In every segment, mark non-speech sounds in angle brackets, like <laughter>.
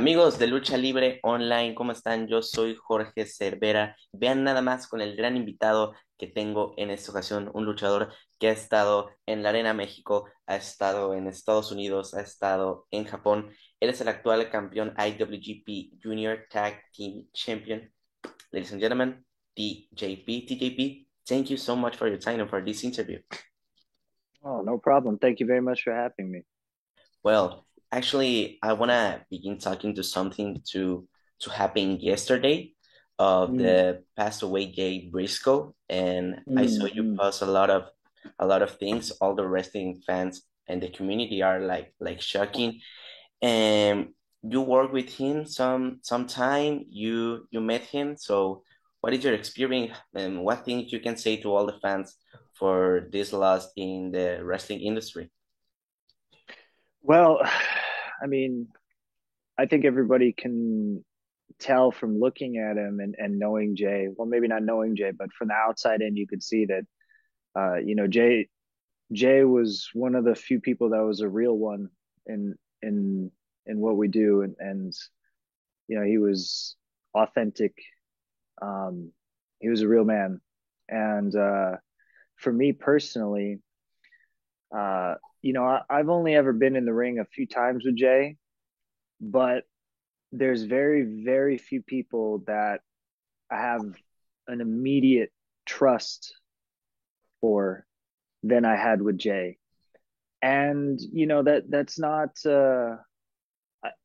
Amigos de Lucha Libre Online, ¿cómo están? Yo soy Jorge Cervera. Vean nada más con el gran invitado que tengo en esta ocasión, un luchador que ha estado en la Arena México, ha estado en Estados Unidos, ha estado en Japón. Él es el actual campeón IWGP Junior Tag Team Champion. Ladies and gentlemen, TJP. TJP, thank you so much for your time and for this interview. Oh, no problem. Thank you very much for having me. Well, actually, I want to begin talking to something to to happen yesterday of Mm, the passed away Jay Briscoe, and I saw you mm. post a lot of a lot of things. All the wrestling fans and the community are like like shocking. And you work with him some some time. You you met him. So what is your experience and what things you can say to all the fans for this loss in the wrestling industry? Well, <sighs> I mean, I think everybody can tell from looking at him and, and knowing Jay. Well, maybe not knowing Jay, but from the outside in, you could see that, uh, you know, Jay Jay was one of the few people that was a real one in in in what we do, and and you know, he was authentic. Um, he was a real man, and uh, for me personally, uh, you know, I, I've only ever been in the ring a few times with Jay, but there's very, very few people that I have an immediate trust for than I had with Jay. And you know that that's not. Uh,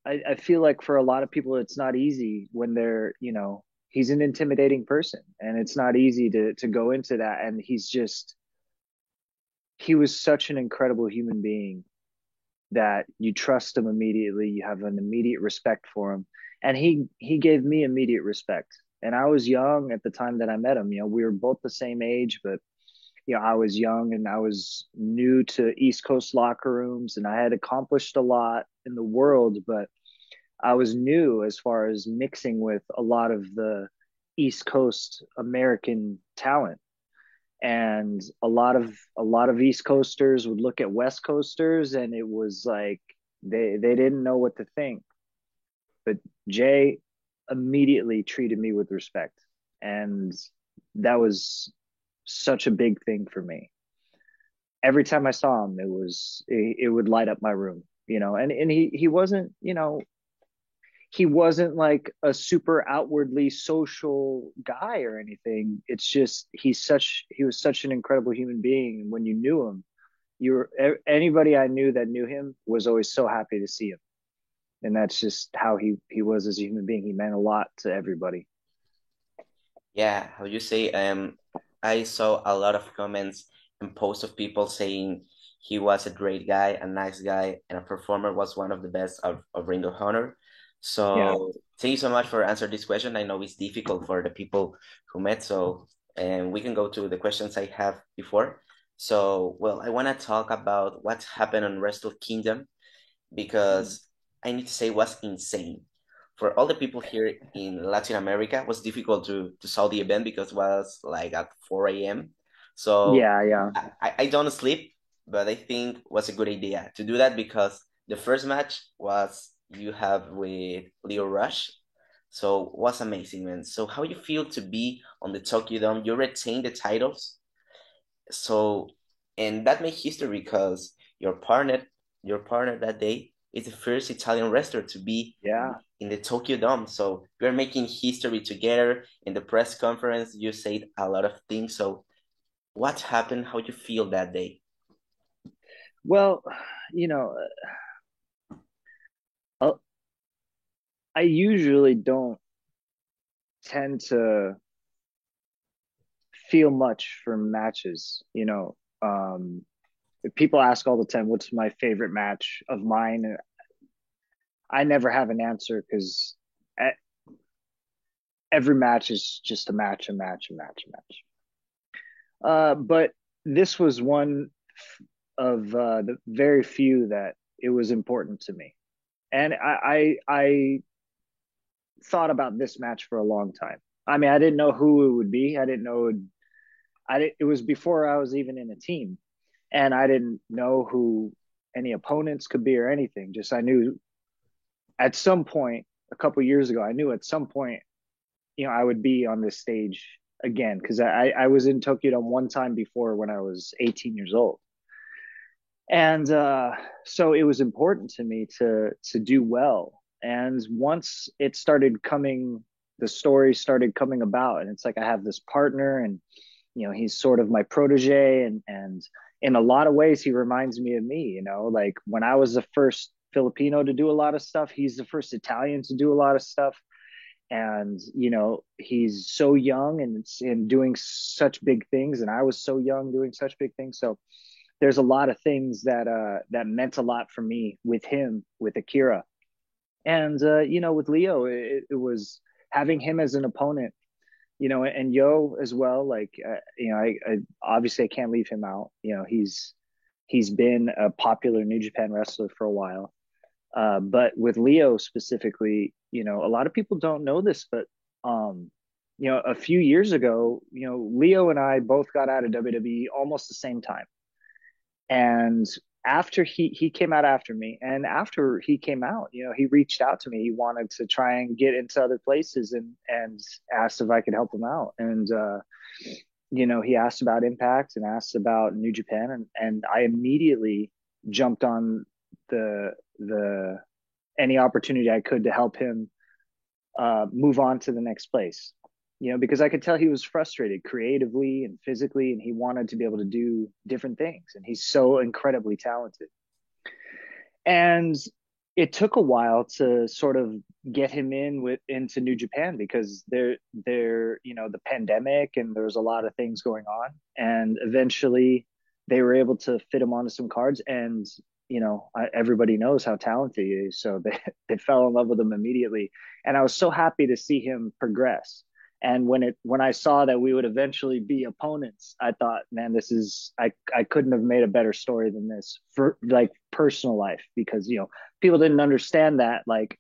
I I feel like for a lot of people, it's not easy when they're you know he's an intimidating person, and it's not easy to to go into that. And he's just he was such an incredible human being that you trust him immediately. You have an immediate respect for him. And he he gave me immediate respect. And i was young at the time that i met him. You know we were both the same age but you know i was young and i was new to east coast locker rooms and i had accomplished a lot in the world but i was new as far as mixing with a lot of the east coast american talent and a lot of a lot of east coasters would look at west coasters and it was like they they didn't know what to think. But jay immediately treated me with respect. And that was such a big thing for me. Every time i saw him it was it, it would light up my room you know and and he he wasn't you know he wasn't like a super outwardly social guy or anything. It's just he's such he was such an incredible human being. And when you knew him, you were anybody I knew that knew him was always so happy to see him. And that's just how he he was as a human being. He meant a lot to everybody. Yeah, how you say, um, I saw a lot of comments and posts of people saying he was a great guy, a nice guy, and a performer was one of the best of, of Ring of Honor. Yeah. So thank you so much for answering this question. I know it's difficult for the people who met, so and we can go to the questions I have before. So, well, I want to talk about what happened on Wrestle Kingdom because I need to say it was insane. For all the people here in Latin America, it was difficult to to saw the event because it was like at 4 a.m. So Yeah, yeah. I, I I don't sleep, but I think it was a good idea to do that because the first match was you have with Lio Rush. So it was amazing, man. So how you feel to be on the Tokyo Dome? You retain the titles so, and that made history because your partner, your partner that day is the first Italian wrestler to be Yeah. in the Tokyo Dome. So we're making history together. In the press conference, you said a lot of things. So what happened? How you feel that day? Well, you know, uh, I usually don't tend to feel much from matches, you know. Um people ask all the time what's my favorite match of mine i never have an answer because every match is just a match a match a match a match uh, but this was one of uh, the very few that it was important to me and I i thought about this match for a long time i mean i didn't know who it would be i didn't know it, i didn't, it was before i was even in a team and i didn't know who any opponents could be or anything just i knew at some point a couple years ago, I knew at some point, you know, I would be on this stage again because I, I was in Tokyo Dome one time before when I was 18 years old. And uh, so it was important to me to to do well. And once it started coming, the story started coming about, and it's like I have this partner, and you know, he's sort of my protege, and and in a lot of ways, he reminds me of me. You know, like when I was the first Filipino to do a lot of stuff, he's the first Italian to do a lot of stuff. And you know he's so young and and doing such big things and i was so young doing such big things. So there's a lot of things that uh that meant a lot for me with him with akira and uh you know with Lio it, it was having him as an opponent you know and Yoh as well like uh, you know I, I obviously i can't leave him out you know he's he's been a popular new japan wrestler for a while uh, but with Lio specifically, you know, a lot of people don't know this, but um, you know, a few years ago, you know, Lio and I both got out of WWE almost the same time. And after he he came out after me, and after he came out, you know, he reached out to me. He wanted to try and get into other places and and asked if I could help him out. And uh, you know, he asked about Impact and asked about New Japan, and and I immediately jumped on the the any opportunity I could to help him uh, move on to the next place. You know, because I could tell he was frustrated creatively and physically, and he wanted to be able to do different things. And he's so incredibly talented. And it took a while to sort of get him in with into New Japan because there there you know the pandemic and there was a lot of things going on and eventually they were able to fit him onto some cards and you know, everybody knows how talented he is. So they, <laughs> they fell in love with him immediately. And I was so happy to see him progress. And when it when I saw that we would eventually be opponents, I thought, man, this is I I couldn't have made a better story than this for like personal life because you know people didn't understand that like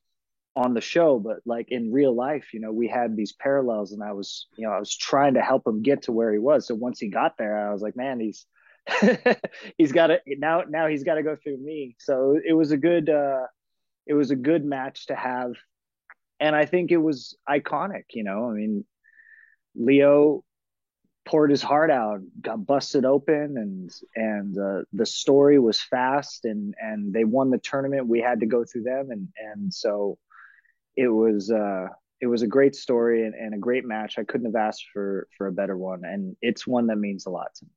on the show, but like in real life, you know, we had these parallels, and I was you know I was trying to help him get to where he was. So once he got there, I was like, man, he's <laughs> he's got to now now he's got to go through me so it was a good uh it was a good match to have and i think it was iconic you know i mean Lio poured his heart out got busted open and and uh, the story was fast and and they won the tournament we had to go through them and and so it was uh it was a great story and, and a great match i couldn't have asked for for a better one and it's one that means a lot to me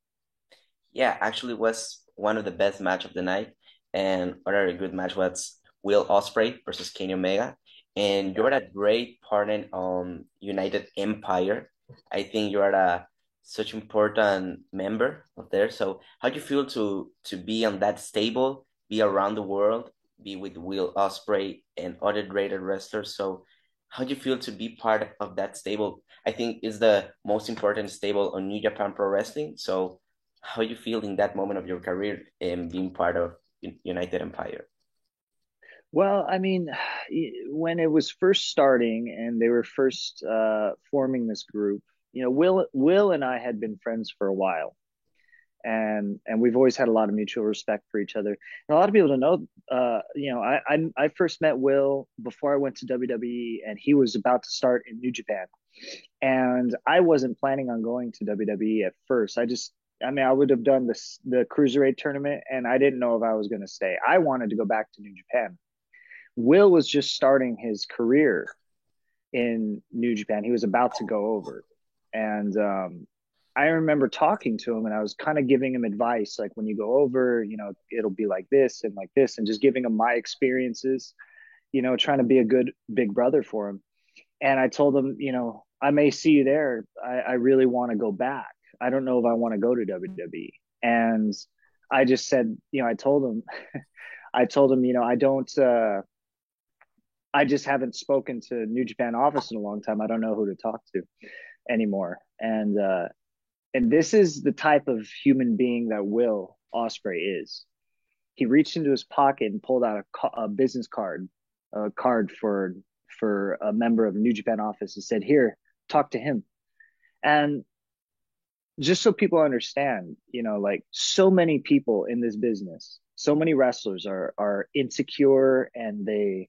yeah, actually was one of the best match of the night. And another good match was Will Ospreay versus Kenny Omega. And you're a great partner on United Empire. I think you're a such important member of there. So how do you feel to to be on that stable, be around the world, be with Will Ospreay and other great wrestlers? So how do you feel to be part of that stable? I think is the most important stable on New Japan Pro Wrestling. So how do you feel in that moment of your career and being part of United Empire? Well, I mean, <sighs> when it was first starting and they were first uh, forming this group, you know, Will Will and I had been friends for a while, and and we've always had a lot of mutual respect for each other. And a lot of people don't know, uh, you know, I, I I first met Will before I went to WWE, and he was about to start in New Japan, and I wasn't planning on going to WWE at first. I just I mean, I would have done this the cruiserweight tournament, and I didn't know if I was going to stay. I wanted to go back to New Japan. Will was just starting his career in New Japan. He was about to go over, and um, I remember talking to him, and I was kind of giving him advice, like when you go over, you know, it'll be like this and like this, and just giving him my experiences, you know, trying to be a good big brother for him. And I told him, you know, I may see you there. I, I really want to go back I don't know if I want to go to WWE. And I just said, you know, I told him, <laughs> I told him, you know, I don't, uh, I just haven't spoken to New Japan office in a long time. I don't know who to talk to anymore. And, uh, and this is the type of human being that Will Ospreay is. He reached into his pocket and pulled out a, a business card, a card for for a member of New Japan office and said, "Here, talk to him." And just so people understand, you know, like so many people in this business, so many wrestlers are are insecure and they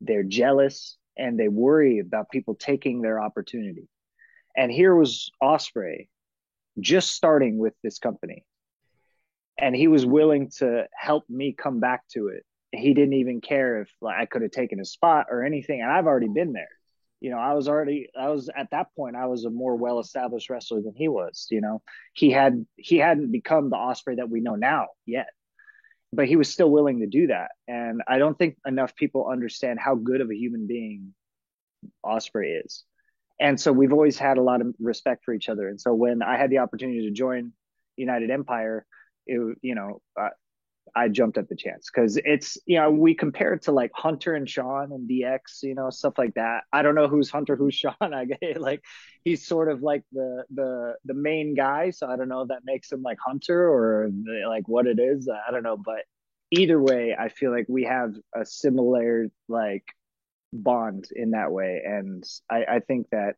they're jealous, and they worry about people taking their opportunity. And here was Ospreay just starting with this company. And he was willing to help me come back to it. He didn't even care if like, I could have taken a spot or anything. And I've already been there. You know, I was already I was at that point I was a more well established wrestler than he was, you know. He had he hadn't become the Ospreay that we know now yet. But he was still willing to do that. And I don't think enough people understand how good of a human being Ospreay is and so we've always had a lot of respect for each other. And so when I had the opportunity to join United Empire, it you know uh, I jumped at the chance because it's you know we compare it to like Hunter and Shawn and DX, you know stuff like that. I don't know who's Hunter, who's <laughs> Shawn. I get like he's sort of like the the the main guy, so I don't know if that makes him like Hunter or the, like what it is. I don't know, but either way, I feel like we have a similar like bond in that way. And I, I think that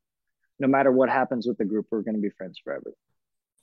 no matter what happens with the group, we're going to be friends forever.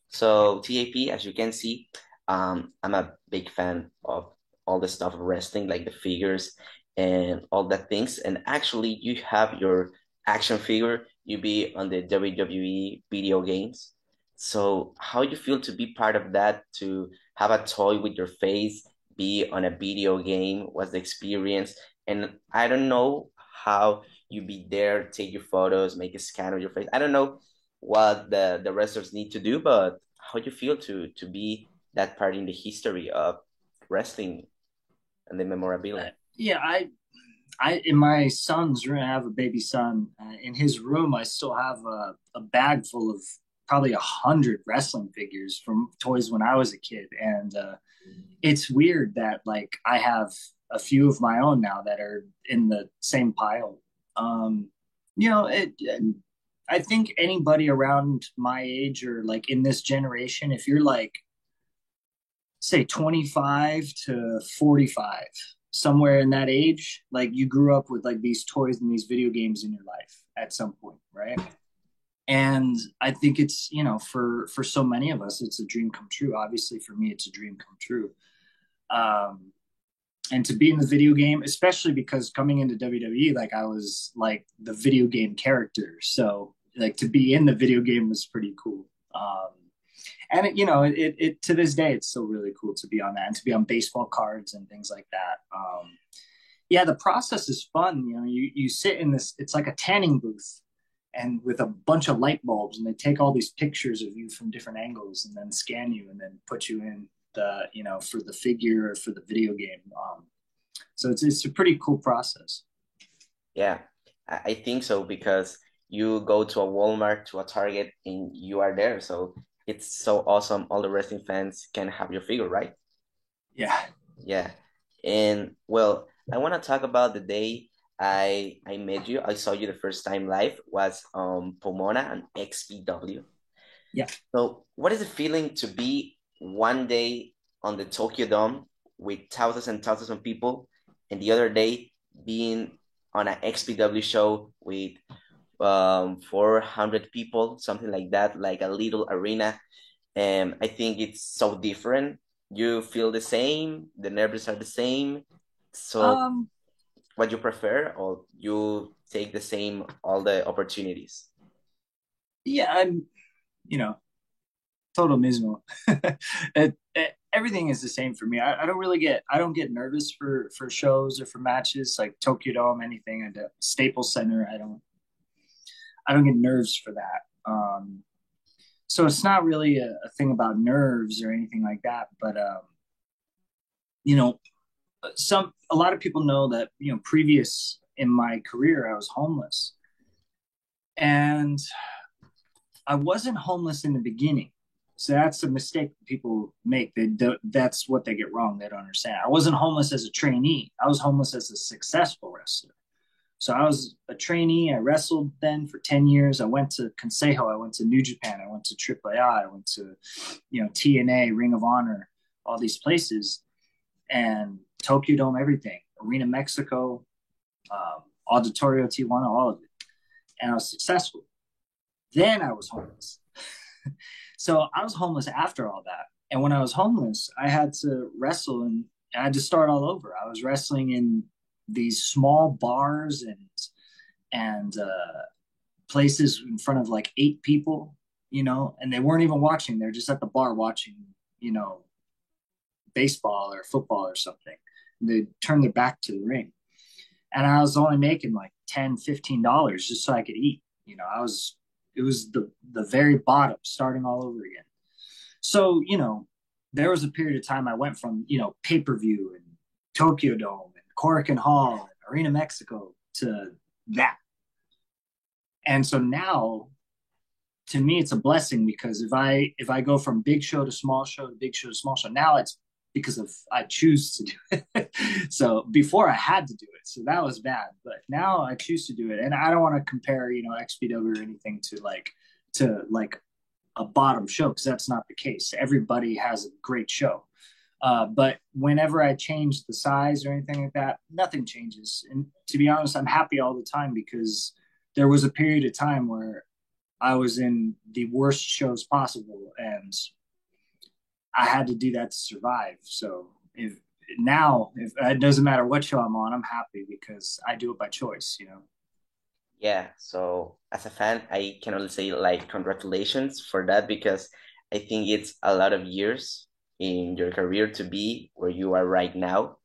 So TJP, as you can see, um, I'm a big fan of all the stuff of wrestling, like the figures and all that things. And actually, you have your action figure. You be on the WWE video games. So how do you feel to be part of that? To have a toy with your face, be on a video game? What's the experience? And I don't know how you be there, take your photos, make a scan of your face. I don't know what the the wrestlers need to do, but how you feel to to be that part in the history of wrestling and the memorabilia. Yeah, I I in my son's room, I have a baby son. Uh, in his room, I still have a, a bag full of probably a hundred wrestling figures from toys when I was a kid, and uh, it's weird that like I have a few of my own now that are in the same pile. Um, you know, it, I think anybody around my age or like in this generation, if you're like, say, 25 to 45, somewhere in that age, like you grew up with like these toys and these video games in your life at some point, right? And I think it's, you know, for for so many of us, it's a dream come true. Obviously, for me, it's a dream come true. Um, and to be in the video game, especially because coming into WWE, like I was like the video game character. So like to be in the video game was pretty cool. Um, and it, you know, it, it, to this day, it's still really cool to be on that and to be on baseball cards and things like that. Um, yeah, the process is fun. You know, you, you sit in this, it's like a tanning booth and with a bunch of light bulbs and they take all these pictures of you from different angles and then scan you and then put you in the you know for the figure or for the video game. Um, so it's it's a pretty cool process. Yeah, I think so because you go to a Walmart to a Target and you are there. So it's so awesome. All the wrestling fans can have your figure, right? Yeah. Yeah. And well, I want to talk about the day I I met you. I saw you the first time live was um Pomona and XPW. Yeah. So what is the feeling to be one day on the Tokyo Dome with thousands and thousands of people, and the other day being on an XPW show with um, 400 people, something like that, like a little arena. And I think it's so different. You feel the same, the nerves are the same. So, um, what you prefer, or you take the same all the opportunities? Yeah, I'm, you know, total mismo. <laughs> it, it, everything is the same for me. I, I, don't really get I don't get nervous for for shows or for matches like Tokyo Dome, anything at Staples Center. I don't I don't get nerves for that. Um, so it's not really a, a, thing about nerves or anything like that. But um, you know, some a lot of people know that you know previous in my career I was homeless, and I wasn't homeless in the beginning. So that's a mistake people make. They do, that's what they get wrong. They don't understand. I wasn't homeless as a trainee. I was homeless as a successful wrestler. So I was a trainee. I wrestled then for 10 years. I went to Consejo. I went to New Japan. I went to AAA. I went to, you know, TNA, Ring of Honor, all these places, and Tokyo Dome, everything, Arena Mexico, um, Auditorio Tijuana, all of it. And I was successful. Then I was homeless. <laughs> So I was homeless after all that. And when I was homeless, I had to wrestle and I had to start all over. I was wrestling in these small bars and and uh, places in front of like eight people, you know, and they weren't even watching. They're just at the bar watching, you know, baseball or football or something. And they turn their back to the ring. And I was only making like 10 $15 just so I could eat. You know, I was it was the the very bottom starting all over again. So, you know, there was a period of time I went from, you know, pay-per-view and Tokyo Dome and Hall Arena Mexico to that. And so now to me it's a blessing because if I if I go from big show to small show to big show to small show, now it's because of I choose to do it. <laughs> so before I had to do it, so that was bad. But now I choose to do it, and I don't want to compare, you know, XPW or anything to like to like a bottom show because that's not the case. Everybody has a great show. Uh, but whenever I change the size or anything like that, nothing changes. And to be honest, I'm happy all the time because there was a period of time where I was in the worst shows possible, and I had to do that to survive. So if now, if it doesn't matter what show I'm on, I'm happy because I do it by choice. You know. Yeah. So as a fan, I can only say like congratulations for that because I think it's a lot of years in your career to be where you are right now.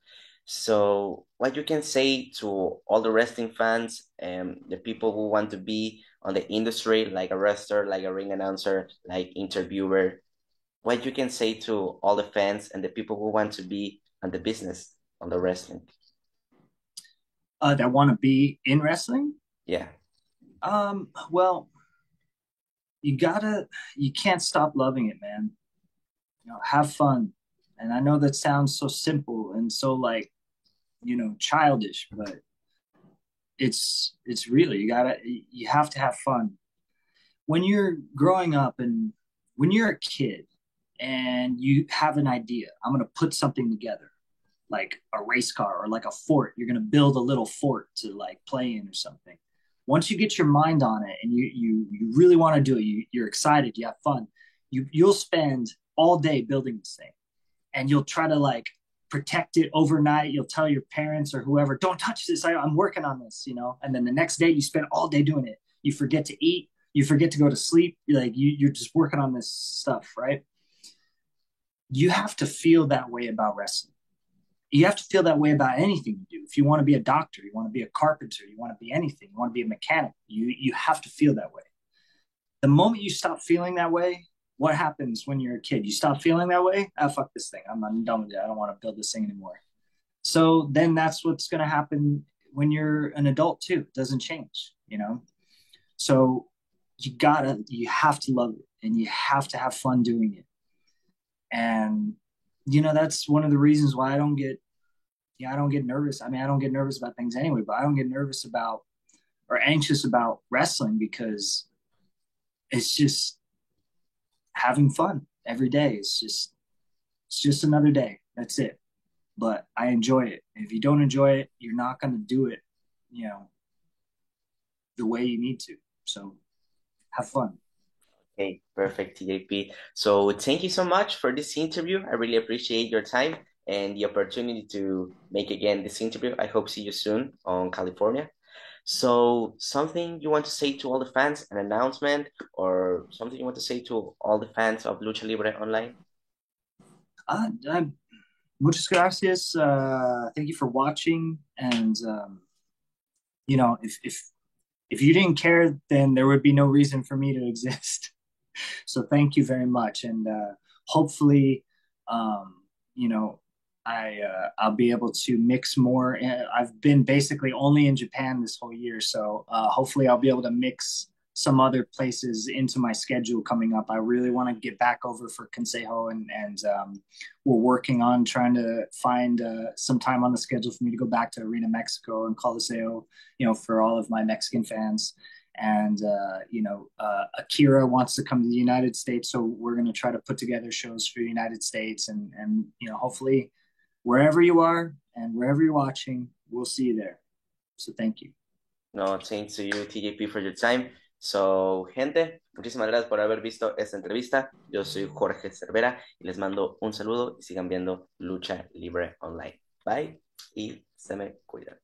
So what you can say to all the wrestling fans and the people who want to be on the industry, like a wrestler, like a ring announcer, like interviewer, what you can say to all the fans and the people who want to be on the business on the wrestling? Uh, that want to be in wrestling? Yeah. Um well you gotta you can't stop loving it man you know have fun and i know that sounds so simple and so like you know childish but it's it's really you gotta you have to have fun when you're growing up and when you're a kid and you have an idea. I'm to put something together, like a race car or like a fort. You're to build a little fort to like play in or something. Once you get your mind on it and you you you really want to do it, you, you're excited, you have fun. You you'll spend all day building this thing, and you'll try to like protect it overnight. You'll tell your parents or whoever, "Don't touch this. I, I'm working on this," you know. And then the next day, you spend all day doing it. You forget to eat. You forget to go to sleep. Like you, you're just working on this stuff, right? you have to feel that way about wrestling. You have to feel that way about anything you do. If you want to be a doctor, you want to be a carpenter, you want to be anything, you want to be a mechanic, you you have to feel that way. The moment you stop feeling that way, what happens when you're a kid? You stop feeling that way. Ah, fuck this thing. I'm, I'm done with it. I don't want to build this thing anymore. So then that's what's going to happen when you're an adult too. It doesn't change, you know. So you gotta, you have to love it, and you have to have fun doing it and you know that's one of the reasons why I don't get yeah I don't get nervous. I mean I don't get nervous about things anyway, but I don't get nervous about or anxious about wrestling because it's just having fun every day. It's just it's just another day. That's it. But I enjoy it. If you don't enjoy it, you're not going to do it, you know, the way you need to. So have fun. Okay, perfect, TJP. So thank you so much for this interview. I really appreciate your time and the opportunity to make again this interview. I hope see you soon on California. So something you want to say to all the fans, an announcement, or something you want to say to all the fans of Lucha Libre Online? Uh, I'm, muchas gracias. Uh, thank you for watching. And um, you know, if if if you didn't care, then there would be no reason for me to exist. <laughs> so thank you very much, and uh, hopefully, um, you know, I uh, I'll be able to mix more. I've been basically only in Japan this whole year, so uh, hopefully I'll be able to mix some other places into my schedule coming up. I really want to get back over for Consejo, and and um, we're working on trying to find uh, some time on the schedule for me to go back to Arena Mexico and Coliseo, you know, for all of my Mexican fans and uh, you know uh, Akira wants to come to the United States, so we're going to try to put together shows for the United States, and and you know hopefully wherever you are and wherever you're watching, we'll see you there. So thank you. No, thanks to you, TJP, for your time. So, gente, muchísimas gracias por haber visto esta entrevista. Yo soy Jorge Cervera y les mando un saludo y sigan viendo Lucha Libre Online. Bye y se me cuidan.